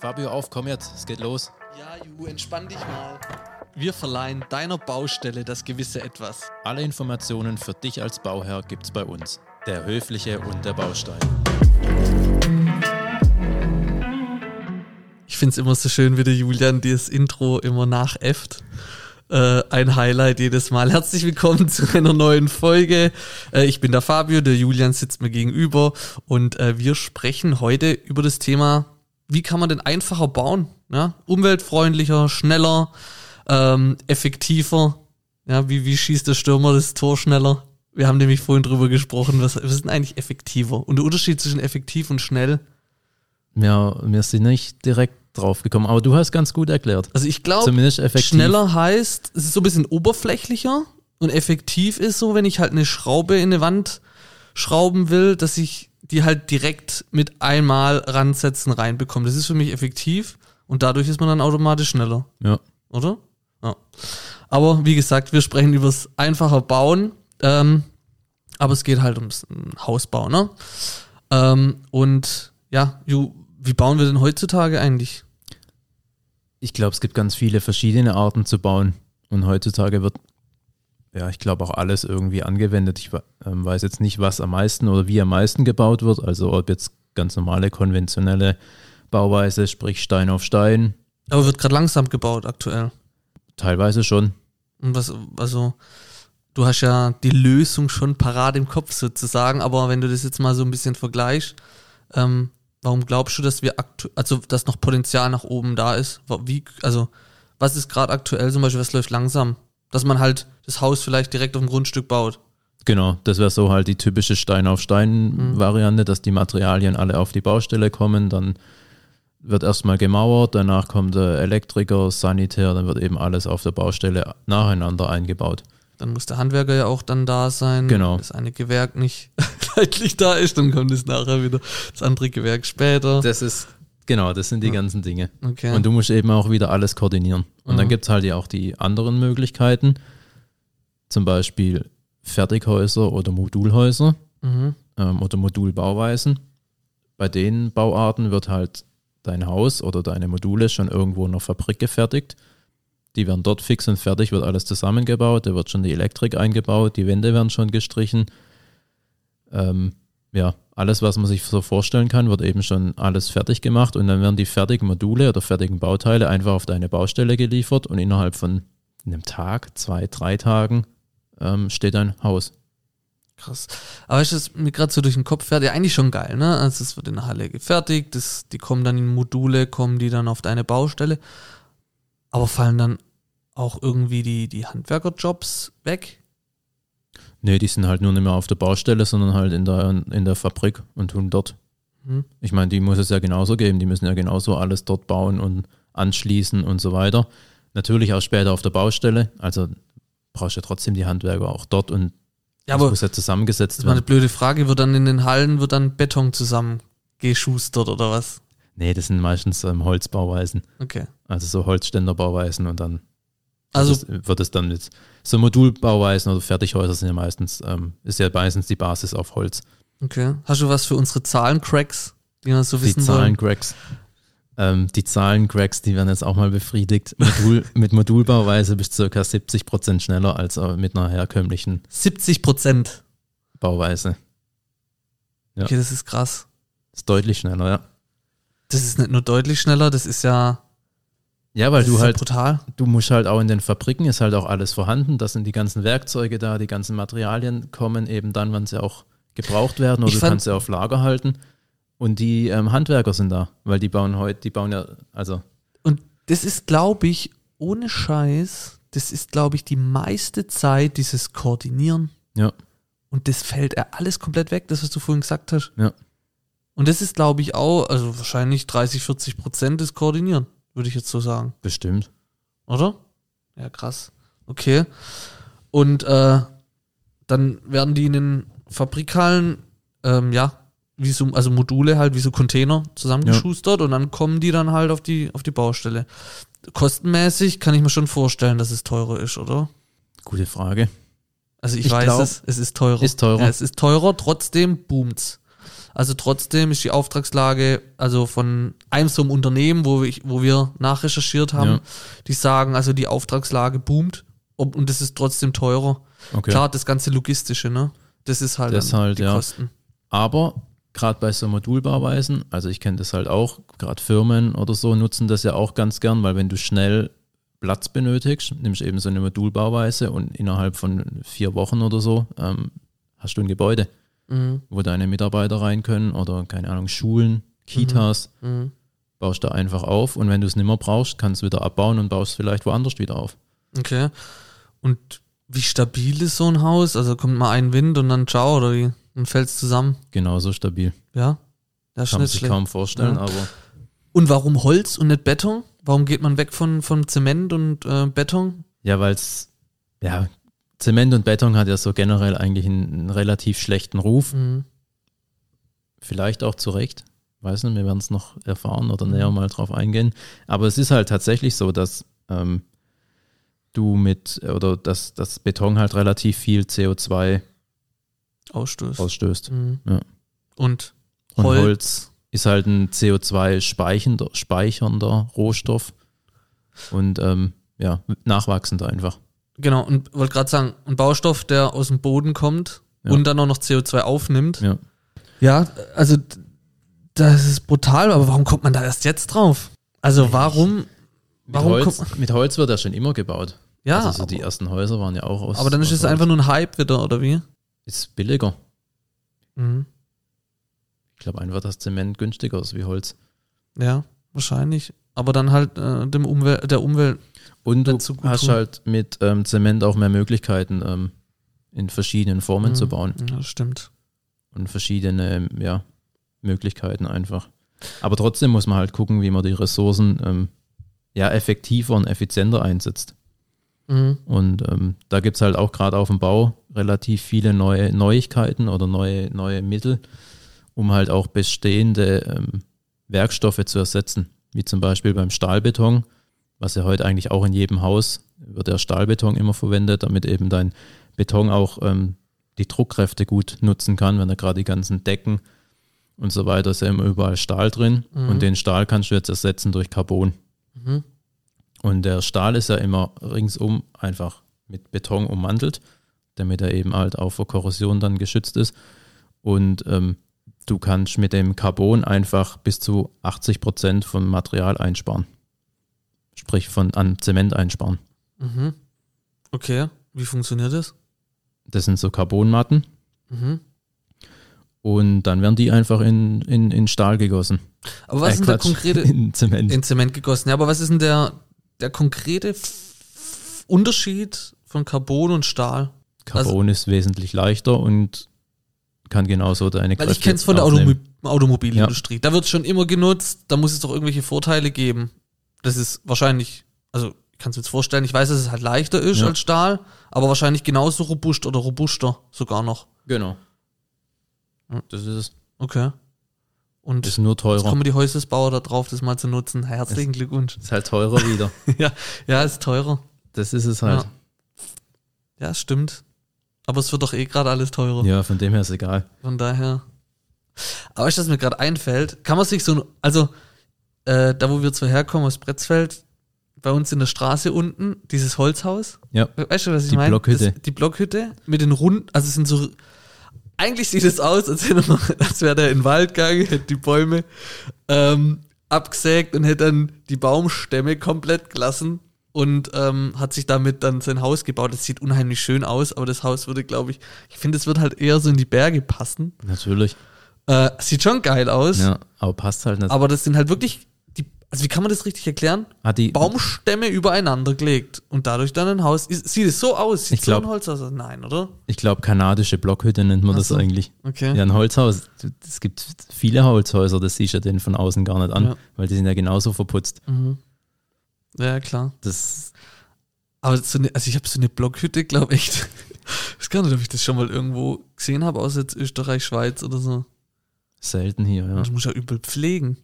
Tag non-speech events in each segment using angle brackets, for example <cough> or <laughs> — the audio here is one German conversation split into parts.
Fabio, auf, komm jetzt, es geht los. Ja, Ju, entspann dich mal. Wir verleihen deiner Baustelle das gewisse Etwas. Alle Informationen für dich als Bauherr gibt's bei uns. Der Höfliche und der Baustein. Ich finde es immer so schön, wie der Julian dieses Intro immer nachäfft. Äh, ein Highlight jedes Mal. Herzlich willkommen zu einer neuen Folge. Äh, ich bin der Fabio, der Julian sitzt mir gegenüber und äh, wir sprechen heute über das Thema, wie kann man denn einfacher bauen? Ja? Umweltfreundlicher, schneller, ähm, effektiver. Ja, wie, wie schießt der Stürmer das Tor schneller? Wir haben nämlich vorhin drüber gesprochen, was, was ist denn eigentlich effektiver? Und der Unterschied zwischen effektiv und schnell? Ja, wir sind nicht direkt drauf gekommen, aber du hast ganz gut erklärt. Also ich glaube, schneller heißt, es ist so ein bisschen oberflächlicher und effektiv ist so, wenn ich halt eine Schraube in eine Wand schrauben will, dass ich die halt direkt mit einmal ransetzen reinbekomme. Das ist für mich effektiv und dadurch ist man dann automatisch schneller, Ja. oder? Ja. Aber wie gesagt, wir sprechen übers einfacher Bauen, ähm, aber es geht halt ums ähm, Hausbau, ne? Ähm, und ja, Ju, wie bauen wir denn heutzutage eigentlich? Ich glaube, es gibt ganz viele verschiedene Arten zu bauen. Und heutzutage wird, ja, ich glaube auch alles irgendwie angewendet. Ich ähm, weiß jetzt nicht, was am meisten oder wie am meisten gebaut wird. Also ob jetzt ganz normale, konventionelle Bauweise, sprich Stein auf Stein, Aber wird gerade langsam gebaut aktuell. teilweise schon. Und was, also, du hast ja die Lösung schon parat im Kopf sozusagen, aber wenn du das jetzt mal so ein bisschen vergleichst, ähm, warum glaubst du, dass wir aktu also dass noch Potenzial nach oben da ist? Wie, also, was ist gerade aktuell zum Beispiel, was läuft langsam? Dass man halt das Haus vielleicht direkt auf dem Grundstück baut. Genau, das wäre so halt die typische Stein auf Stein-Variante, dass die Materialien alle auf die Baustelle kommen, dann wird erstmal gemauert, danach kommt der Elektriker, Sanitär, dann wird eben alles auf der Baustelle nacheinander eingebaut. Dann muss der Handwerker ja auch dann da sein. Genau. Das eine Gewerk nicht <laughs> zeitlich da ist, dann kommt es nachher wieder das andere Gewerk später. Das ist, genau, das sind die ganzen Dinge. Okay. Und du musst eben auch wieder alles koordinieren. Und dann Mhm. gibt es halt ja auch die anderen Möglichkeiten, zum Beispiel Fertighäuser oder Modulhäuser. mhm. ähm, oder Modulbauweisen. Bei den Bauarten wird halt dein Haus oder deine Module schon irgendwo in der Fabrik gefertigt. Die werden dort fix und fertig, wird alles zusammengebaut, da wird schon die Elektrik eingebaut, die Wände werden schon gestrichen. Ähm, ja, alles, was man sich so vorstellen kann, wird eben schon alles fertig gemacht und dann werden die fertigen Module oder fertigen Bauteile einfach auf deine Baustelle geliefert und innerhalb von einem Tag, zwei, drei Tagen ähm, steht dein Haus. Krass. Aber ist das mir gerade so durch den Kopf fährt, ja eigentlich schon geil, ne? Also es wird in der Halle gefertigt, das, die kommen dann in Module, kommen die dann auf deine Baustelle. Aber fallen dann auch irgendwie die, die Handwerkerjobs weg? Nee, die sind halt nur nicht mehr auf der Baustelle, sondern halt in der, in der Fabrik und tun dort. Hm? Ich meine, die muss es ja genauso geben. Die müssen ja genauso alles dort bauen und anschließen und so weiter. Natürlich auch später auf der Baustelle. Also brauchst du ja trotzdem die Handwerker auch dort und Ja, das muss ja das zusammengesetzt ist mal eine werden. blöde Frage, wird dann in den Hallen, wird dann Beton zusammengeschustert oder was? Nee, das sind meistens ähm, Holzbauweisen. Okay. Also so Holzständerbauweisen und dann Also, wird, es, wird es dann mit so Modulbauweisen oder Fertighäuser sind ja meistens, ähm, ist ja meistens die Basis auf Holz. okay. Hast du was für unsere Zahlencracks, die wir so Die wissen wollen? Zahlen-Cracks. Ähm, die Zahlen-Cracks, die werden jetzt auch mal befriedigt. Modul, <laughs> mit Modulbauweise bist du circa 70 Prozent schneller als äh, mit einer herkömmlichen 70 Prozent. Bauweise. Ja. Okay, das ist krass. Ist deutlich schneller, ja. Das ist nicht nur deutlich schneller, das ist ja, Ja, weil das du halt, brutal. du musst halt auch in den Fabriken, ist halt auch alles vorhanden. Da sind die ganzen Werkzeuge da, die ganzen Materialien kommen eben dann, wann sie auch gebraucht werden oder Ich du kannst sie auf Lager halten. Und die ähm, Handwerker sind da, weil die bauen heute, die bauen ja, also Und das ist, glaube ich, ohne Scheiß, das ist, glaube ich, die meiste Zeit dieses Koordinieren. Ja. Und das fällt ja alles komplett weg, das, was du vorhin gesagt hast. Ja. Und das ist, glaube ich, auch, also wahrscheinlich 30, 40 Prozent des Koordinieren, würde ich jetzt so sagen. bestimmt. Oder? Ja, krass. Okay. Und äh, dann werden die in den Fabrikhallen, ähm, ja, wie so, also Module halt, wie so Container zusammengeschustert und dann kommen die dann halt auf die, auf die Baustelle. Kostenmäßig kann ich mir schon vorstellen, dass es teurer ist, oder? Gute Frage. Also ich, Ich weiß glaub, es, es ist teurer. ist teurer. Ja, es ist teurer, trotzdem boomt's. Also trotzdem ist die Auftragslage, also von einem so einem Unternehmen, wo, ich, wo wir nachrecherchiert haben, Ja. die sagen, also die Auftragslage boomt und es ist trotzdem teurer. Okay. Klar, das ganze Logistische, ne? Das ist halt, Das halt, die ja. Kosten. Aber gerade bei so Modulbauweisen, also ich kenne das halt auch, gerade Firmen oder so nutzen das ja auch ganz gern, weil wenn du schnell Platz benötigst, nimmst du eben so eine Modulbauweise und innerhalb von vier Wochen oder so ähm, hast du ein Gebäude, Mhm. wo deine Mitarbeiter rein können oder keine Ahnung, Schulen, Kitas, Mhm. baust da einfach auf und wenn du es nicht mehr brauchst, kannst du wieder abbauen und baust vielleicht woanders wieder auf. Okay. Und wie stabil ist so ein Haus? Also kommt mal ein Wind und dann ciao oder wie? Dann fällt es zusammen. Genauso stabil. Ja? Das Kann man sich schlecht. kaum vorstellen, Ja. aber Und warum Holz und nicht Beton? Warum geht man weg von, von Zement und äh, Beton? Ja, weil es, ja, Zement und Beton hat ja so generell eigentlich einen, einen relativ schlechten Ruf. Mhm. Vielleicht auch zu Recht. Weiß nicht, wir werden es noch erfahren oder Mhm. näher mal drauf eingehen. Aber es ist halt tatsächlich so, dass ähm, du mit, oder dass das Beton halt relativ viel CO2 Ausstößt. ausstößt. Mhm. Ja. Und Und Holz. Holz, ist halt ein CO2-speichernder speichernder Rohstoff und ähm, ja, nachwachsend einfach. Genau, und wollte gerade sagen, ein Baustoff, der aus dem Boden kommt Ja. und dann auch noch CO2 aufnimmt. Ja. Ja, also das ist brutal, aber warum kommt man da erst jetzt drauf? Also warum? Mit, Warum Holz, kommt mit Holz wird ja schon immer gebaut. Ja, also so die ersten Häuser waren ja auch aus. aber dann ist es Holz. einfach nur ein Hype wieder, oder wie? Ist billiger. Mhm. Ich glaube einfach, dass Zement günstiger ist wie Holz. Ja, wahrscheinlich. Aber dann halt äh, dem Umwel der Umwelt. Und du hast tun. halt mit ähm, Zement auch mehr Möglichkeiten, ähm, in verschiedenen Formen zu Mhm. bauen. Ja, das stimmt. Und verschiedene ähm, ja, Möglichkeiten einfach. Aber trotzdem muss man halt gucken, wie man die Ressourcen ähm, ja, effektiver und effizienter einsetzt. Mhm. Und ähm, da gibt es halt auch gerade auf dem Bau relativ viele neue Neuigkeiten oder neue, neue Mittel, um halt auch bestehende ähm, Werkstoffe zu ersetzen. Wie zum Beispiel beim Stahlbeton, was ja heute eigentlich auch in jedem Haus wird der Stahlbeton immer verwendet, damit eben dein Beton auch ähm, die Druckkräfte gut nutzen kann, wenn er gerade die ganzen Decken und so weiter ist ja immer überall Stahl drin. Mhm. Und den Stahl kannst du jetzt ersetzen durch Carbon. Mhm. Und der Stahl ist ja immer ringsum einfach mit Beton ummantelt, damit er eben halt auch vor Korrosion dann geschützt ist. Und ähm, du kannst mit dem Carbon einfach bis zu 80 Prozent vom Material einsparen. Sprich von an Zement einsparen. Mhm. Okay, wie funktioniert das? Das sind so Carbonmatten Mhm. und dann werden die einfach in, in, in Stahl gegossen. Aber was Äh, ist denn der konkrete <laughs> In Zement. in Zement gegossen? Ja, aber was ist denn der, der konkrete Unterschied von Carbon und Stahl? Carbon ist wesentlich leichter und kann genauso deine Weil ich kenne es von der Automobilindustrie. Da wird es schon immer genutzt, da muss es doch irgendwelche Vorteile geben. Das ist wahrscheinlich, also ich kann es mir jetzt vorstellen, ich weiß, dass es halt leichter ist Ja. als Stahl, aber wahrscheinlich genauso robust oder robuster sogar noch. Genau. Das ist es. Okay. Und Ist nur jetzt teurer. kommen die Häusesbauer da drauf, das mal zu nutzen. Herzlichen Glückwunsch. Ist halt teurer wieder. <laughs> ja, ja, ist teurer. Das ist es halt. Ja, ja stimmt. Aber es wird doch eh gerade alles teurer. Ja, von dem her ist egal. Von daher. Aber du, was mir gerade einfällt? Kann man sich so, also äh, da wo wir zwar herkommen aus Bretzfeld, bei uns in der Straße unten, dieses Holzhaus. Ja. Weißt du, was ich Die meine? Blockhütte. Das- Die Blockhütte mit den runden, also es sind so, eigentlich sieht es aus, als, <laughs> als wäre der in den Wald gegangen, hätte die Bäume ähm, abgesägt und hätte dann die Baumstämme komplett gelassen und ähm, hat sich damit dann sein Haus gebaut. Das sieht unheimlich schön aus, aber das Haus würde, glaube ich, ich finde, es wird halt eher so in die Berge passen. Natürlich. Äh, sieht schon geil aus, Ja, aber passt halt nicht. aber das sind halt wirklich also wie kann man das richtig erklären? Hat die, Baumstämme übereinander gelegt und dadurch dann ein Haus. Ist, sieht es so aus? Sieht Ich glaub- so ein Holzhaus aus? Nein, oder? ich glaube, kanadische Blockhütte nennt man Ach das so. eigentlich. Okay. Ja, ein Holzhaus. Es gibt viele Holzhäuser, das siehst du den von außen gar nicht an, Ja. weil die sind ja genauso verputzt. Mhm. Ja, klar. Das, Aber so eine, also ich habe so eine Blockhütte, glaube ich. echt. <laughs> Ich weiß gar nicht, ob ich das schon mal irgendwo gesehen habe, außer jetzt Österreich, Schweiz oder so. selten hier, ja. Das muss ja übel pflegen.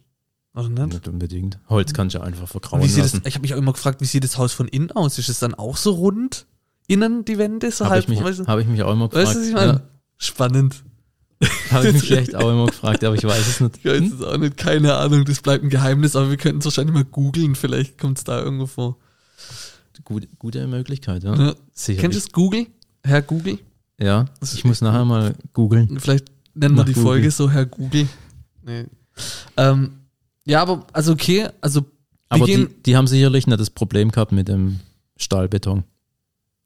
Oder nicht? Nicht unbedingt. Holz kannst du ja einfach vergrauen wie sieht das, lassen. ich habe mich auch immer gefragt, wie sieht das Haus von innen aus? Ist es dann auch so rund? Innen die Wände? So Habe halb, ich, mich- hab ich mich auch immer gefragt. weißt du, was ich meine? Ja, Spannend. <laughs> Habe ich mich <laughs> echt auch immer gefragt, aber ich weiß es nicht. Ich weiß es auch nicht, keine Ahnung, das bleibt ein Geheimnis, aber wir könnten es wahrscheinlich mal googeln, vielleicht kommt es da irgendwo vor. Gute, gute Möglichkeit, ja. Ja. Sicherlich. Kennst du es Google? Herr Google? Ja, Das ich muss nachher mal googeln. Vielleicht nennen wir die Google. Folge so Herr Google. Nee. Ähm, ja, aber, also okay, also Aber die, die haben sicherlich nicht das Problem gehabt mit dem Stahlbeton.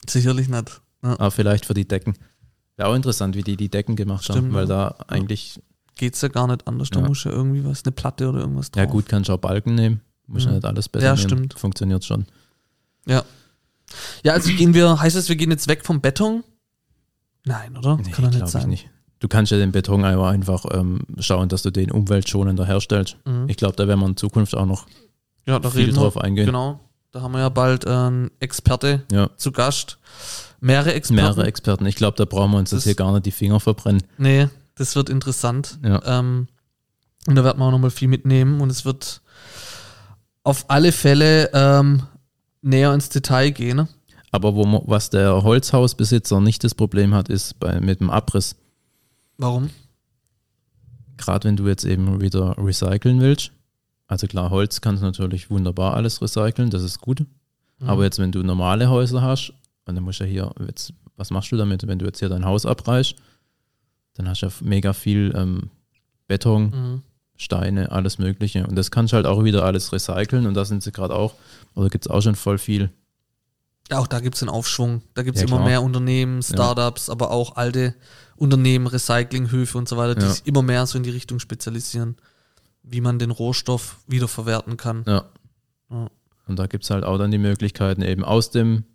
sicherlich nicht. Ja. Aber vielleicht für die Decken. Wäre auch interessant, wie die die Decken gemacht haben, Stimmt, weil ja. da eigentlich, Geht's ja gar nicht anders, da Ja. muss ja irgendwie was, eine Platte oder irgendwas drauf. ja gut, kannst du auch Balken nehmen. Muss ja nicht alles besser Ja, nehmen. stimmt. Funktioniert schon. Ja. Ja, also gehen wir, heißt das, wir gehen jetzt weg vom Beton? Nein, oder? Nee, Kann doch nicht sein. Ich nicht. Du kannst ja den Beton einfach, ähm, schauen, dass du den umweltschonender herstellst. Mhm. Ich glaube, da werden wir in Zukunft auch noch ja, viel drauf wir. eingehen. Genau. Da haben wir ja bald einen Experte Ja, zu Gast. Mehrere Experten. mehrere Experten. Ich glaube, da brauchen wir uns Das- jetzt hier gar nicht die Finger verbrennen. Nee, das wird interessant. Ja. Ähm, und da werden wir auch nochmal viel mitnehmen und es wird auf alle Fälle ähm, näher ins Detail gehen. Aber wo man, was der Holzhausbesitzer nicht das Problem hat, ist bei, mit dem Abriss. Warum? Gerade wenn du jetzt eben wieder recyceln willst. Also klar, Holz kannst du natürlich wunderbar alles recyceln, das ist gut. Mhm. Aber jetzt, wenn du normale Häuser hast, und dann musst du ja hier, jetzt, was machst du damit, wenn du jetzt hier dein Haus abreißt, dann hast du ja mega viel ähm, Beton, Mhm. Steine, alles Mögliche. Und das kannst du halt auch wieder alles recyceln und da sind sie gerade auch, oder gibt es auch schon voll viel. Ja, auch da gibt es einen Aufschwung. Da gibt es Ja, immer klar. mehr Unternehmen, Startups, aber auch alte Unternehmen, Recyclinghöfe und so weiter, die Ja. sich immer mehr so in die Richtung spezialisieren, wie man den Rohstoff wiederverwerten kann. Ja. Ja. Und da gibt es halt auch dann die Möglichkeiten, eben aus dem,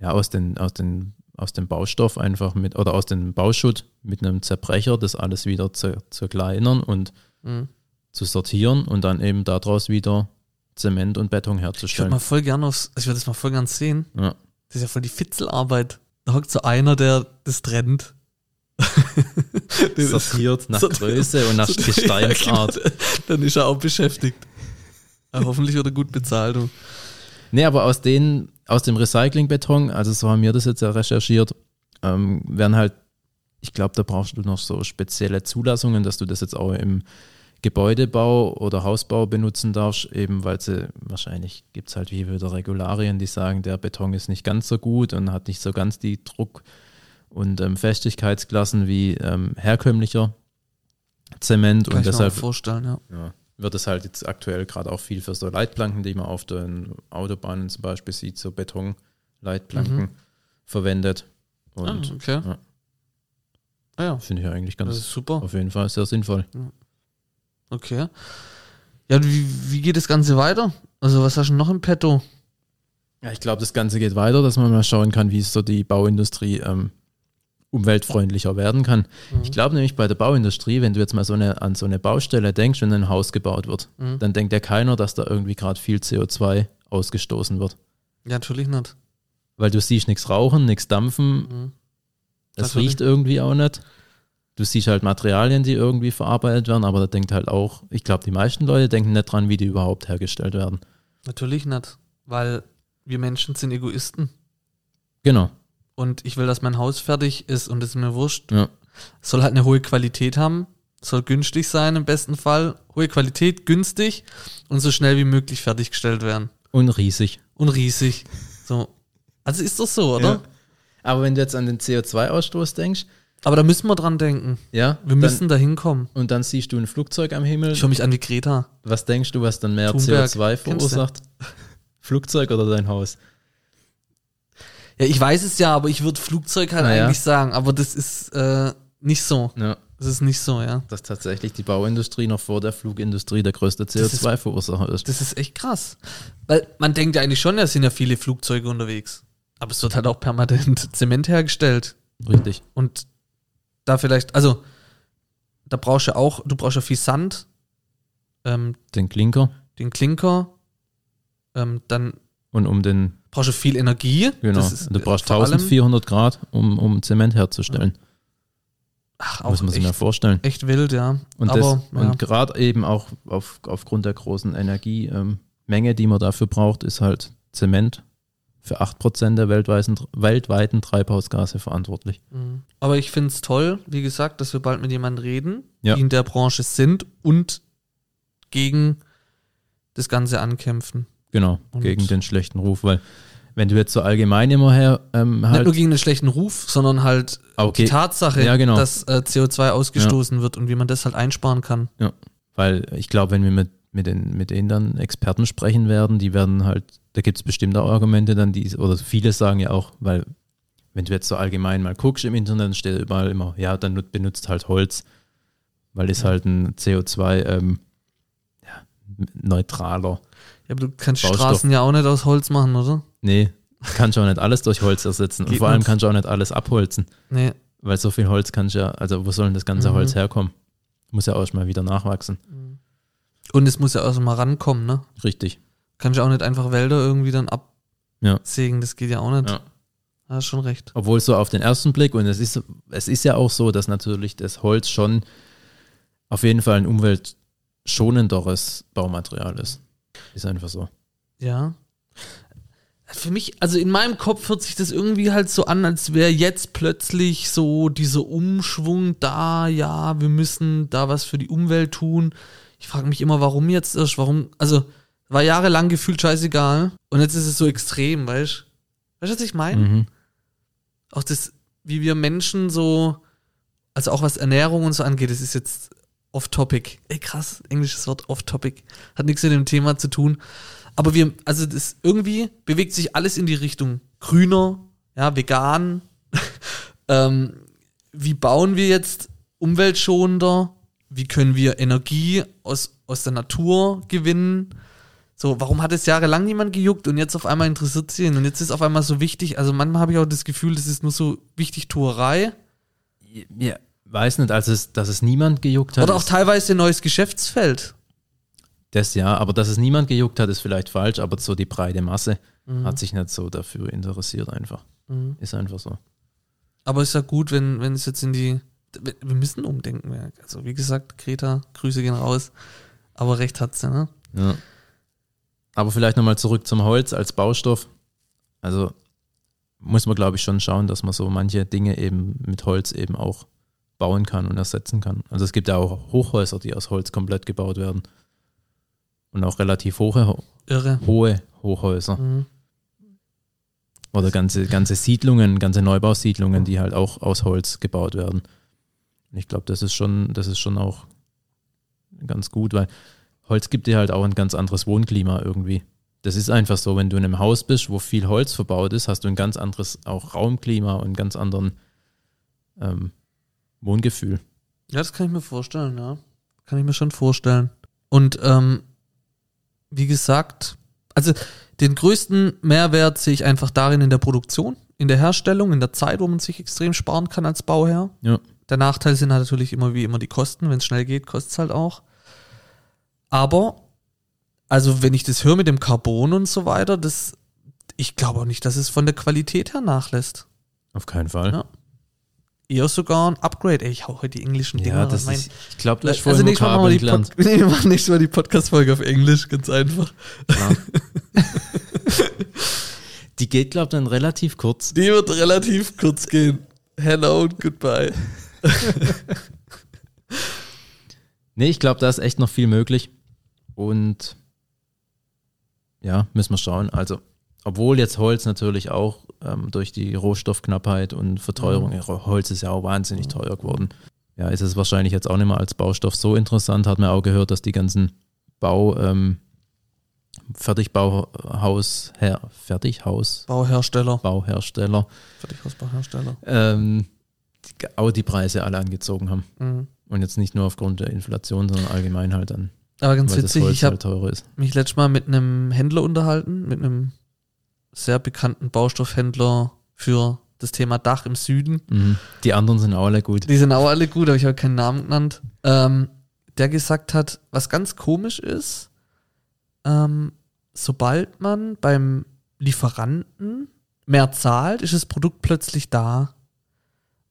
ja, aus den, aus den, aus dem Baustoff einfach mit, oder aus dem Bauschutt mit einem Zerbrecher das alles wieder zu, zerkleinern und Mhm. zu sortieren und dann eben daraus wieder Zement und Beton Ich würde herzustellen. mal voll gern aufs, ich würde das mal voll gern sehen. Ja. Das ist ja voll die Fitzelarbeit. Da hockt so einer, der das trennt. <laughs> Sortiert nach sortiert- Größe und nach sortiert- Gesteinsart. <laughs> Ja, genau. Dann ist er auch beschäftigt. Aber hoffentlich wird er gut bezahlt. Nee, aber aus, den, aus dem Recyclingbeton, also so haben wir das jetzt ja recherchiert, ähm, werden halt, ich glaube, da brauchst du noch so spezielle Zulassungen, dass du das jetzt auch im Gebäudebau oder Hausbau benutzen darfst, eben weil sie, wahrscheinlich gibt es halt wie wieder Regularien, die sagen, der Beton ist nicht ganz so gut und hat nicht so ganz die Druck- und ähm, Festigkeitsklassen wie ähm, herkömmlicher Zement Kann und ich mir auch deshalb vorstellen, ja. ja, wird es halt jetzt aktuell gerade auch viel für so Leitplanken, die man auf den Autobahnen zum Beispiel sieht, so Betonleitplanken Mhm. verwendet. Ah, Und okay. ja. Ah ja, finde ich ja eigentlich das ganz ist super. auf jeden Fall sehr sinnvoll. Okay. Ja, wie, wie geht das Ganze weiter? Also, was hast du noch im Petto? Ja, ich glaube, das Ganze geht weiter, dass man mal schauen kann, wie so die Bauindustrie ähm, umweltfreundlicher werden kann. Mhm. Ich glaube nämlich bei der Bauindustrie, wenn du jetzt mal so eine, an so eine Baustelle denkst, wenn ein Haus gebaut wird, Mhm. dann denkt ja keiner, dass da irgendwie gerade viel CO2 ausgestoßen wird. Ja, natürlich nicht. Weil du siehst nichts rauchen, nichts dampfen, Mhm. Das Natürlich. riecht irgendwie auch nicht. Du siehst halt Materialien, die irgendwie verarbeitet werden, aber da denkt halt auch, ich glaube, die meisten Leute denken nicht dran, wie die überhaupt hergestellt werden. Natürlich nicht. Weil wir Menschen sind Egoisten. Genau. Und ich will, dass mein Haus fertig ist und das ist mir wurscht. Ja. Es soll halt eine hohe Qualität haben. Soll günstig sein im besten Fall. Hohe Qualität, günstig und so schnell wie möglich fertiggestellt werden. Und riesig. Und riesig. So. Also ist das so, oder? Ja. Aber wenn du jetzt an den CO2-Ausstoß denkst, Aber da müssen wir dran denken. ja, Wir müssen da hinkommen. dann, und dann siehst du ein Flugzeug am Himmel. Ich höre mich an wie Greta. Was denkst du, was dann mehr Thunberg. CO2 Kennst du? verursacht? <laughs> Flugzeug oder dein Haus? Ja, ich weiß es ja, aber ich würde Flugzeug halt Naja. eigentlich sagen. Aber das ist äh, nicht so. Ja, Das ist nicht so, ja. dass tatsächlich die Bauindustrie noch vor der Flugindustrie der größte Das ist- CO2-Verursacher ist. Das ist echt krass. Weil man denkt ja eigentlich schon, da sind ja viele Flugzeuge unterwegs. Aber es wird halt auch permanent <laughs> Zement hergestellt. Richtig. Und da vielleicht, also, da brauchst du auch, du brauchst ja viel Sand, ähm, Den Klinker den Klinker, ähm, dann und um den, brauchst du viel Energie. genau, ist, du äh, brauchst vor allem- 1400 Grad, um, um Zement herzustellen. Ach, auch Muss man sich mal vorstellen. echt wild, ja. Und, Aber, das, und gerade eben auch auf, aufgrund der großen Energiemenge, ähm, die man dafür braucht, ist halt Zement für 8% der weltweiten, weltweiten Treibhausgase verantwortlich. Mhm. Aber ich finde es toll, wie gesagt, dass wir bald mit jemandem reden, Ja. die in der Branche sind und gegen das Ganze ankämpfen. Genau, Und- gegen den schlechten Ruf, weil wenn du jetzt so allgemein immer her ähm, Nicht halt, nur gegen den schlechten Ruf, sondern halt okay, die Tatsache, Ja, genau. dass äh, CO2 ausgestoßen wird und wie man das halt einsparen kann. weil ich glaube, wenn wir mit, mit, den, mit denen dann Experten sprechen werden, die werden halt, da gibt es bestimmt auch Argumente dann, die, oder viele sagen ja auch, weil wenn du jetzt so allgemein mal guckst im Internet, dann steht überall immer, ja, dann nut- benutzt halt Holz, weil ist Ja. halt ein CO2 ähm, ja, neutraler. Ja, aber du kannst Baustoff. Straßen ja auch nicht aus Holz machen, oder? Nee, kannst du auch nicht alles durch Holz ersetzen und vor allem nicht. kannst du auch nicht alles abholzen, Nee. weil so viel Holz kannst du ja, also wo soll denn das ganze Mhm. Holz herkommen? Muss ja auch erst mal wieder nachwachsen. Und es muss ja auch mal rankommen, ne? Richtig. Kannst ja auch nicht einfach Wälder irgendwie dann Ja. absägen, das geht ja auch nicht. Ja. Da hast schon recht. Obwohl so auf den ersten Blick, und es ist, es ist ja auch so, dass natürlich das Holz schon auf jeden Fall ein umweltschonenderes Baumaterial ist. Ist einfach so. Ja. Für mich, also in meinem Kopf hört sich das irgendwie halt so an, als wäre jetzt plötzlich so dieser Umschwung da, ja, wir müssen da was für die Umwelt tun. Ich frage mich immer, warum jetzt erst, warum, also war jahrelang gefühlt scheißegal und jetzt ist es so extrem, weißt du? Weißt du, was ich meine? Mhm. Auch das, wie wir Menschen so, also auch was Ernährung und so angeht, das ist jetzt off-topic. Ey, krass, englisches Wort off-topic. Hat nichts mit dem Thema zu tun. Aber wir, also das irgendwie bewegt sich alles in die Richtung grüner, ja, vegan. <laughs> ähm, wie bauen wir jetzt umweltschonender? Wie können wir Energie aus, aus der Natur gewinnen? So, warum hat es jahrelang niemand gejuckt und jetzt auf einmal interessiert sie ihn und jetzt ist auf einmal so wichtig. Also manchmal habe ich auch das Gefühl, das ist nur so wichtig Tuerei. Ja, weiß nicht, also es, dass es niemand gejuckt hat. Oder auch teilweise ein neues Geschäftsfeld. Das ja, aber dass es niemand gejuckt hat, ist vielleicht falsch, aber so die breite Masse Mhm. hat sich nicht so dafür interessiert einfach. Mhm. Ist einfach so. Aber ist ja gut, wenn, wenn es jetzt in die. Wir müssen umdenken. Also, wie gesagt, Greta, Grüße gehen raus. Aber recht hat sie, ne? Ja. Aber vielleicht nochmal zurück zum Holz als Baustoff. Also muss man, glaube ich, schon schauen, dass man so manche Dinge eben mit Holz eben auch bauen kann und ersetzen kann. Also es gibt ja auch Hochhäuser, die aus Holz komplett gebaut werden. Und auch relativ hohe, ho- Irre. hohe Hochhäuser. Mhm. Oder ganze, ganze Siedlungen, ganze Neubausiedlungen, die halt auch aus Holz gebaut werden. Ich glaube, das ist schon, das ist schon auch ganz gut, weil Holz gibt dir halt auch ein ganz anderes Wohnklima irgendwie. Das ist einfach so, wenn du in einem Haus bist, wo viel Holz verbaut ist, hast du ein ganz anderes auch Raumklima und einen ganz anderen ähm, Wohngefühl. Ja, das kann ich mir vorstellen, ja. Kann ich mir schon vorstellen. Und ähm, wie gesagt, also den größten Mehrwert sehe ich einfach darin in der Produktion, in der Herstellung, in der Zeit, wo man sich extrem sparen kann als Bauherr. Ja. Der Nachteil sind halt natürlich immer wie immer die Kosten. Wenn es schnell geht, kostet es halt auch. Aber, also wenn ich das höre mit dem Carbon und so weiter, das, ich glaube auch nicht, dass es von der Qualität her nachlässt. Auf keinen Fall. Ja. Eher sogar ein Upgrade. Ey, ich hau heute die englischen Ja, Dinger das rein. ist, ich glaube, du hast Also vorhin nächstes Mal, machen wir, Vokabeln die. Pod <laughs> nee, wir machen nächstes Mal die Podcast-Folge auf Englisch, ganz einfach. Die geht, glaube ich, dann relativ kurz. Die wird relativ kurz gehen. Hello und goodbye. <laughs> Nee, ich glaube, da ist echt noch viel möglich. Und ja, müssen wir schauen. Also, obwohl jetzt Holz natürlich auch ähm, durch die Rohstoffknappheit und Verteuerung, Mhm. Holz ist ja auch wahnsinnig teuer geworden. Ja, ist es wahrscheinlich jetzt auch nicht mehr als Baustoff so interessant. Hat man auch gehört, dass die ganzen Bau, ähm, Fertigbauhaus, Her, Fertighaus, Bauhersteller. Bauhersteller, Fertighausbauhersteller. ähm, auch die Preise alle angezogen haben. Mhm. Und jetzt nicht nur aufgrund der Inflation, sondern allgemein halt dann, Aber ganz witzig, ich habe halt mich letztes Mal mit einem Händler unterhalten, mit einem sehr bekannten Baustoffhändler für das Thema Dach im Süden. Mhm. Die anderen sind auch alle gut. Die sind auch alle gut, aber ich habe keinen Namen genannt. Ähm, der gesagt hat, was ganz komisch ist, ähm, sobald man beim Lieferanten mehr zahlt, ist das Produkt plötzlich da.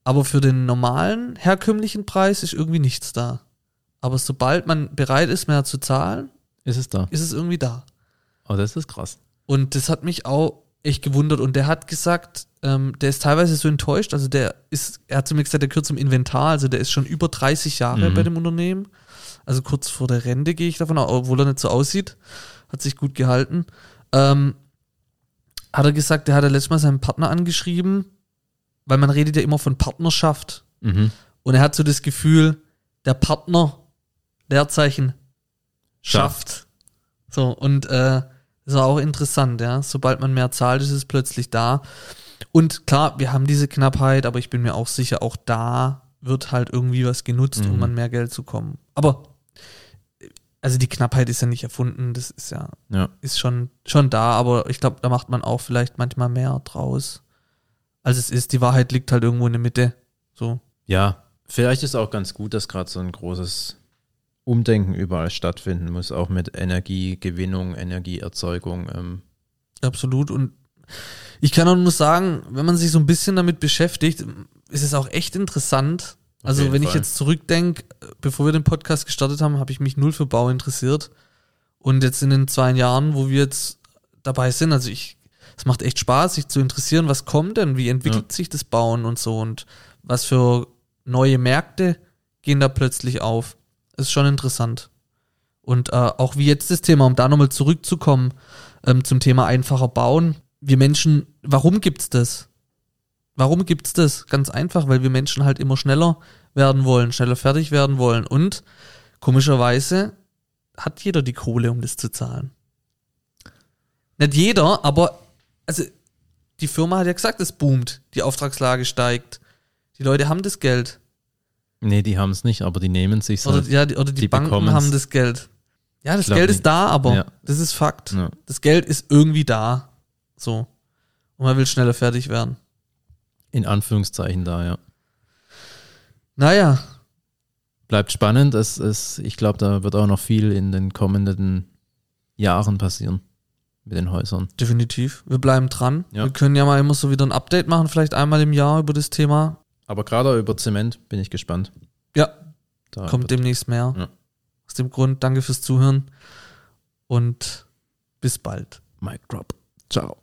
Aber für den normalen, herkömmlichen Preis ist irgendwie nichts da. Aber sobald man bereit ist, mehr zu zahlen, Ist es da? ist es irgendwie da. Oh, das ist krass. Und das hat mich auch echt gewundert und der hat gesagt, ähm, der ist teilweise so enttäuscht, also der ist, er hat zu mir gesagt, der gehört zum Inventar, also der ist schon über 30 Jahre Mhm. bei dem Unternehmen, also kurz vor der Rente gehe ich davon aus, obwohl er nicht so aussieht, hat sich gut gehalten. Ähm, hat er gesagt, der hat er letztes Mal seinen Partner angeschrieben, weil man redet ja immer von Partnerschaft Mhm. und er hat so das Gefühl, der Partner, Leerzeichen, schafft. So, und äh, das ist auch interessant, ja. Sobald man mehr zahlt, ist es plötzlich da. Und klar, wir haben diese Knappheit, aber ich bin mir auch sicher, auch da wird halt irgendwie was genutzt, um Mhm. an mehr Geld zu kommen. Aber also die Knappheit ist ja nicht erfunden, das ist ja, Ja. ist schon, schon da, aber ich glaube, da macht man auch vielleicht manchmal mehr draus, als es ist. Die Wahrheit liegt halt irgendwo in der Mitte. So. Ja, vielleicht ist auch ganz gut, dass gerade so ein großes Umdenken überall stattfinden muss, auch mit Energiegewinnung, Energieerzeugung. Ähm, Absolut. Und ich kann auch nur sagen, wenn man sich so ein bisschen damit beschäftigt, ist es auch echt interessant. Auf Also, wenn ich Fall. jetzt zurückdenke, bevor wir den Podcast gestartet haben, habe ich mich null für Bau interessiert. Und jetzt in den zwei Jahren, wo wir jetzt dabei sind, also ich, es macht echt Spaß, sich zu interessieren, was kommt denn, wie entwickelt sich das Bauen und so und was für neue Märkte gehen da plötzlich auf. Ist schon interessant. Und äh, auch wie jetzt das Thema, um da nochmal zurückzukommen, ähm, zum Thema einfacher bauen. Wir Menschen, warum gibt's das? Warum gibt's das? Ganz einfach, weil wir Menschen halt immer schneller werden wollen, schneller fertig werden wollen. Und komischerweise hat jeder die Kohle, um das zu zahlen. Nicht jeder, aber also die Firma hat ja gesagt, es boomt, die Auftragslage steigt. Die Leute haben das Geld. nee, die haben es nicht, aber die nehmen sich Oder, halt. ja, die, oder die, die Banken bekommen's. haben das Geld. Ja, das Geld nicht. ist da, aber Ja. das ist Fakt. Ja. Das Geld ist irgendwie da. So. Und man will schneller fertig werden. In Anführungszeichen da, ja. Naja, Bleibt spannend. Es, es, ich glaube, da wird auch noch viel in den kommenden Jahren passieren mit den Häusern. definitiv. Wir bleiben dran. Ja. Wir können ja mal immer so wieder ein Update machen, vielleicht einmal im Jahr über das Thema. Aber gerade über Zement bin ich gespannt. Ja, Da kommt demnächst mehr. Ja. Aus dem Grund, danke fürs Zuhören und bis bald. Mic drop. Ciao.